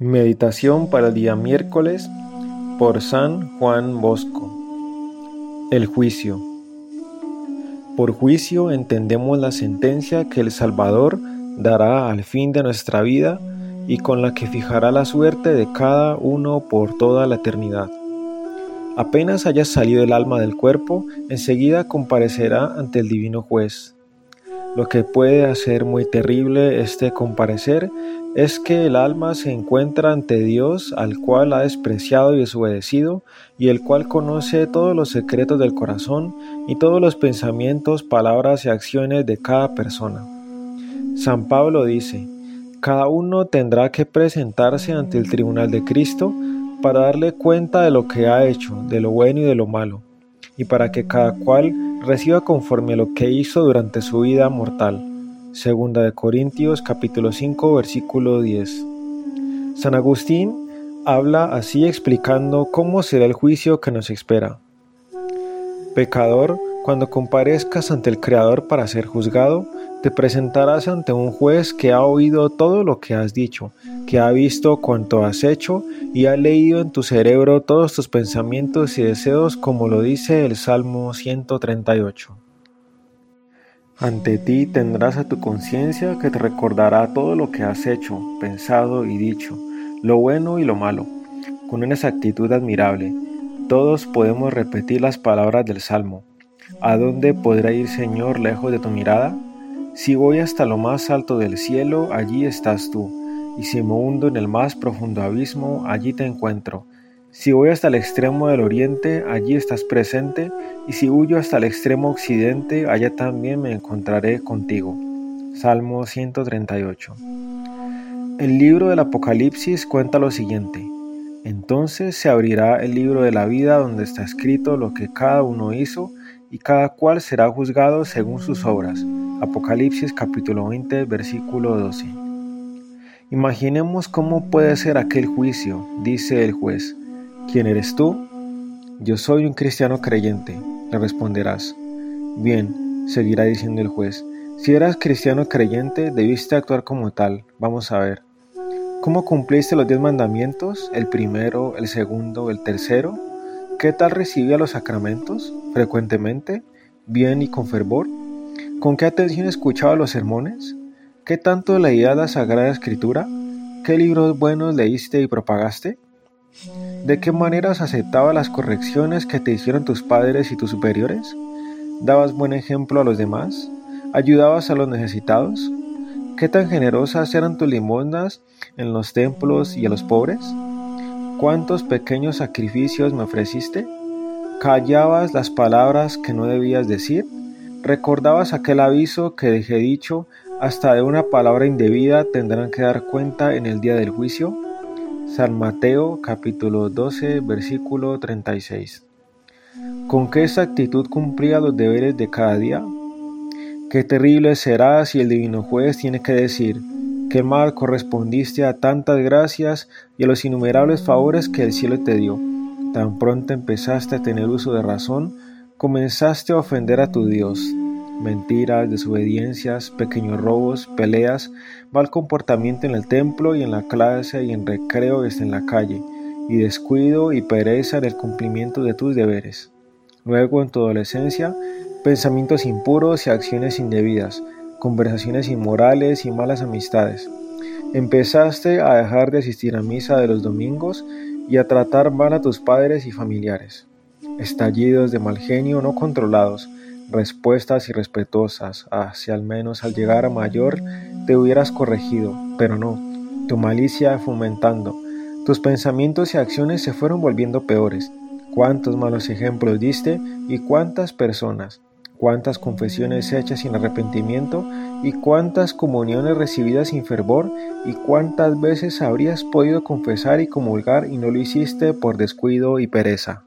Meditación para el día miércoles por San Juan Bosco. El juicio. Por juicio entendemos la sentencia que el Salvador dará al fin de nuestra vida y con la que fijará la suerte de cada uno por toda la eternidad. Apenas haya salido el alma del cuerpo, enseguida comparecerá ante el divino juez lo que puede hacer muy terrible este comparecer es que el alma se encuentra ante Dios al cual ha despreciado y desobedecido y el cual conoce todos los secretos del corazón y todos los pensamientos, palabras y acciones de cada persona. San Pablo dice, cada uno tendrá que presentarse ante el tribunal de Cristo para darle cuenta de lo que ha hecho, de lo bueno y de lo malo, y para que cada cual reciba conforme a lo que hizo durante su vida mortal. Segunda de Corintios capítulo 5 versículo 10. San Agustín habla así explicando cómo será el juicio que nos espera. Pecador, cuando comparezcas ante el Creador para ser juzgado, te presentarás ante un juez que ha oído todo lo que has dicho, que ha visto cuanto has hecho y ha leído en tu cerebro todos tus pensamientos y deseos como lo dice el Salmo 138. Ante ti tendrás a tu conciencia que te recordará todo lo que has hecho, pensado y dicho, lo bueno y lo malo, con una exactitud admirable. Todos podemos repetir las palabras del Salmo. ¿A dónde podrá ir Señor lejos de tu mirada? Si voy hasta lo más alto del cielo, allí estás tú, y si me hundo en el más profundo abismo, allí te encuentro. Si voy hasta el extremo del oriente, allí estás presente, y si huyo hasta el extremo occidente, allá también me encontraré contigo. Salmo 138. El libro del Apocalipsis cuenta lo siguiente. Entonces se abrirá el libro de la vida donde está escrito lo que cada uno hizo, y cada cual será juzgado según sus obras. Apocalipsis capítulo 20 versículo 12. Imaginemos cómo puede ser aquel juicio, dice el juez. ¿Quién eres tú? Yo soy un cristiano creyente, le responderás. Bien, seguirá diciendo el juez. Si eras cristiano creyente, debiste actuar como tal. Vamos a ver. ¿Cómo cumpliste los diez mandamientos? ¿El primero, el segundo, el tercero? ¿Qué tal recibía los sacramentos? ¿Frecuentemente? ¿Bien y con fervor? ¿Con qué atención escuchaba los sermones? ¿Qué tanto leía la Sagrada Escritura? ¿Qué libros buenos leíste y propagaste? ¿De qué maneras aceptaba las correcciones que te hicieron tus padres y tus superiores? ¿Dabas buen ejemplo a los demás? ¿Ayudabas a los necesitados? ¿Qué tan generosas eran tus limosnas en los templos y a los pobres? ¿Cuántos pequeños sacrificios me ofreciste? ¿Callabas las palabras que no debías decir? ¿Recordabas aquel aviso que dejé dicho, hasta de una palabra indebida tendrán que dar cuenta en el día del juicio? San Mateo capítulo 12 versículo 36. ¿Con qué exactitud cumplía los deberes de cada día? Qué terrible será si el divino juez tiene que decir, qué mal correspondiste a tantas gracias y a los innumerables favores que el cielo te dio. Tan pronto empezaste a tener uso de razón, comenzaste a ofender a tu Dios. Mentiras, desobediencias, pequeños robos, peleas, mal comportamiento en el templo y en la clase y en recreo y en la calle, y descuido y pereza en el cumplimiento de tus deberes. Luego, en tu adolescencia, pensamientos impuros y acciones indebidas, conversaciones inmorales y malas amistades. Empezaste a dejar de asistir a misa de los domingos y a tratar mal a tus padres y familiares estallidos de mal genio no controlados, respuestas irrespetuosas, hacia al menos al llegar a mayor te hubieras corregido, pero no, tu malicia fomentando, tus pensamientos y acciones se fueron volviendo peores. Cuántos malos ejemplos diste y cuántas personas, cuántas confesiones hechas sin arrepentimiento y cuántas comuniones recibidas sin fervor y cuántas veces habrías podido confesar y comulgar y no lo hiciste por descuido y pereza.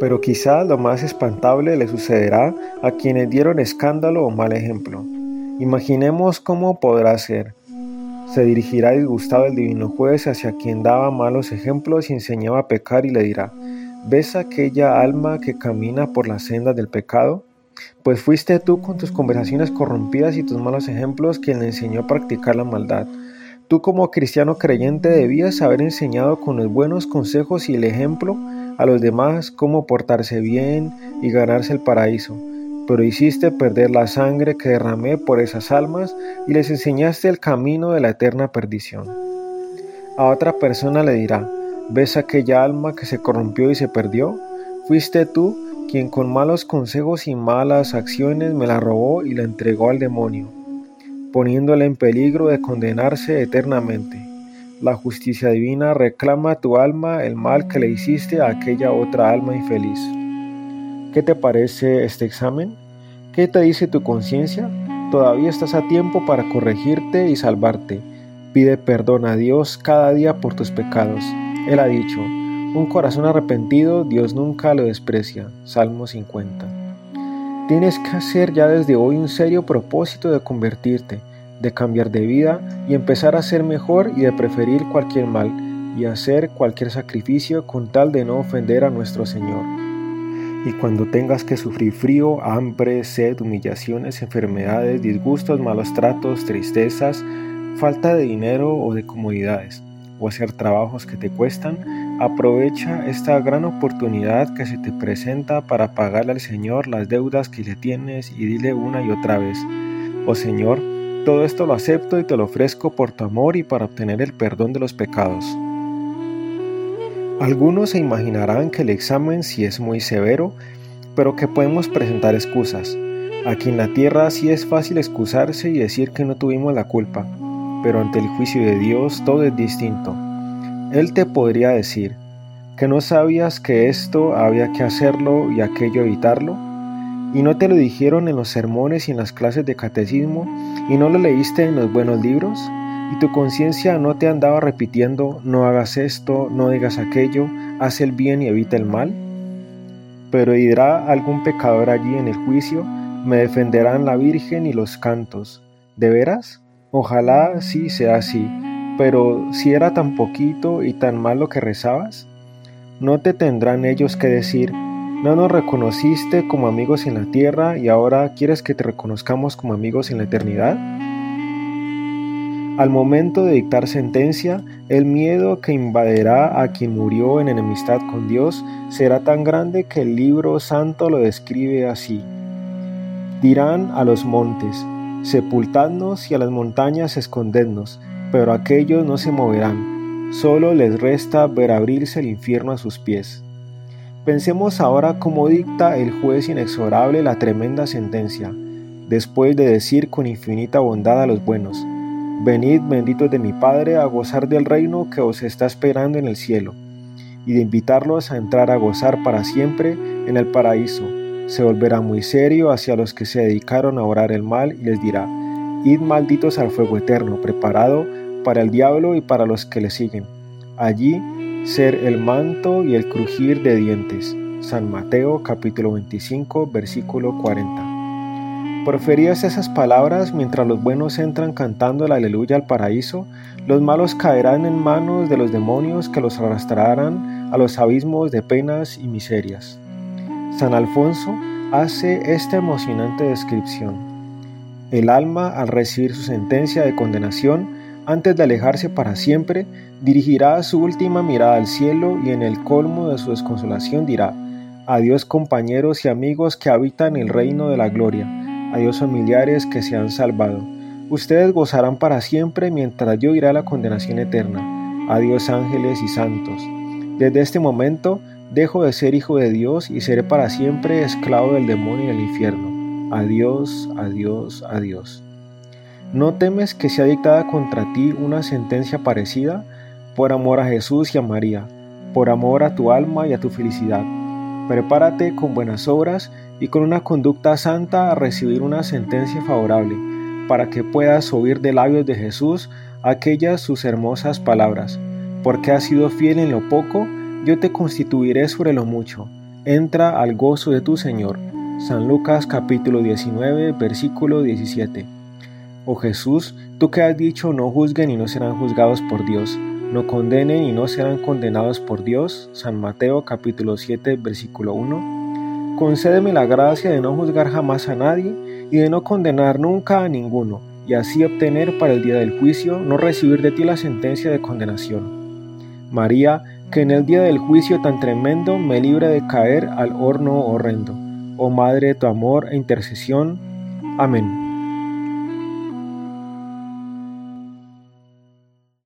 Pero quizá lo más espantable le sucederá a quienes dieron escándalo o mal ejemplo. Imaginemos cómo podrá ser. Se dirigirá disgustado el divino juez hacia quien daba malos ejemplos y enseñaba a pecar y le dirá, ¿ves aquella alma que camina por la senda del pecado? Pues fuiste tú con tus conversaciones corrompidas y tus malos ejemplos quien le enseñó a practicar la maldad. Tú como cristiano creyente debías haber enseñado con los buenos consejos y el ejemplo a los demás cómo portarse bien y ganarse el paraíso, pero hiciste perder la sangre que derramé por esas almas y les enseñaste el camino de la eterna perdición. A otra persona le dirá, ¿ves aquella alma que se corrompió y se perdió? Fuiste tú quien con malos consejos y malas acciones me la robó y la entregó al demonio poniéndole en peligro de condenarse eternamente. La justicia divina reclama a tu alma el mal que le hiciste a aquella otra alma infeliz. ¿Qué te parece este examen? ¿Qué te dice tu conciencia? Todavía estás a tiempo para corregirte y salvarte. Pide perdón a Dios cada día por tus pecados. Él ha dicho, un corazón arrepentido Dios nunca lo desprecia. Salmo 50. Tienes que hacer ya desde hoy un serio propósito de convertirte, de cambiar de vida y empezar a ser mejor y de preferir cualquier mal y hacer cualquier sacrificio con tal de no ofender a nuestro Señor. Y cuando tengas que sufrir frío, hambre, sed, humillaciones, enfermedades, disgustos, malos tratos, tristezas, falta de dinero o de comodidades, o hacer trabajos que te cuestan, Aprovecha esta gran oportunidad que se te presenta para pagarle al Señor las deudas que le tienes y dile una y otra vez, oh Señor, todo esto lo acepto y te lo ofrezco por tu amor y para obtener el perdón de los pecados. Algunos se imaginarán que el examen sí es muy severo, pero que podemos presentar excusas. Aquí en la tierra sí es fácil excusarse y decir que no tuvimos la culpa, pero ante el juicio de Dios todo es distinto. Él te podría decir, que no sabías que esto había que hacerlo y aquello evitarlo, y no te lo dijeron en los sermones y en las clases de catecismo, y no lo leíste en los buenos libros, y tu conciencia no te andaba repitiendo, no hagas esto, no digas aquello, haz el bien y evita el mal. Pero dirá algún pecador allí en el juicio, me defenderán la Virgen y los cantos. ¿De veras? Ojalá sí sea así pero si era tan poquito y tan malo que rezabas, ¿no te tendrán ellos que decir, no nos reconociste como amigos en la tierra y ahora quieres que te reconozcamos como amigos en la eternidad? Al momento de dictar sentencia, el miedo que invadirá a quien murió en enemistad con Dios será tan grande que el libro santo lo describe así. Dirán a los montes, sepultadnos y a las montañas escondednos, pero aquellos no se moverán, solo les resta ver abrirse el infierno a sus pies. Pensemos ahora cómo dicta el juez inexorable la tremenda sentencia, después de decir con infinita bondad a los buenos, Venid benditos de mi Padre a gozar del reino que os está esperando en el cielo, y de invitarlos a entrar a gozar para siempre en el paraíso. Se volverá muy serio hacia los que se dedicaron a orar el mal y les dirá, Id malditos al fuego eterno, preparado para el diablo y para los que le siguen. Allí ser el manto y el crujir de dientes. San Mateo capítulo 25 versículo 40. Proferías esas palabras mientras los buenos entran cantando el aleluya al paraíso, los malos caerán en manos de los demonios que los arrastrarán a los abismos de penas y miserias. San Alfonso hace esta emocionante descripción. El alma, al recibir su sentencia de condenación, antes de alejarse para siempre, dirigirá su última mirada al cielo y en el colmo de su desconsolación dirá, Adiós compañeros y amigos que habitan el reino de la gloria, adiós familiares que se han salvado. Ustedes gozarán para siempre mientras yo iré a la condenación eterna. Adiós ángeles y santos. Desde este momento dejo de ser hijo de Dios y seré para siempre esclavo del demonio y del infierno. Adiós, adiós, adiós. ¿No temes que sea dictada contra ti una sentencia parecida? Por amor a Jesús y a María, por amor a tu alma y a tu felicidad. Prepárate con buenas obras y con una conducta santa a recibir una sentencia favorable, para que puedas oír de labios de Jesús aquellas sus hermosas palabras. Porque has sido fiel en lo poco, yo te constituiré sobre lo mucho. Entra al gozo de tu Señor. San Lucas capítulo 19 versículo 17. Oh Jesús, tú que has dicho no juzguen y no serán juzgados por Dios, no condenen y no serán condenados por Dios. San Mateo capítulo 7 versículo 1. Concédeme la gracia de no juzgar jamás a nadie y de no condenar nunca a ninguno, y así obtener para el día del juicio no recibir de ti la sentencia de condenación. María, que en el día del juicio tan tremendo me libre de caer al horno horrendo. Oh Madre de tu amor e intercesión. Amén.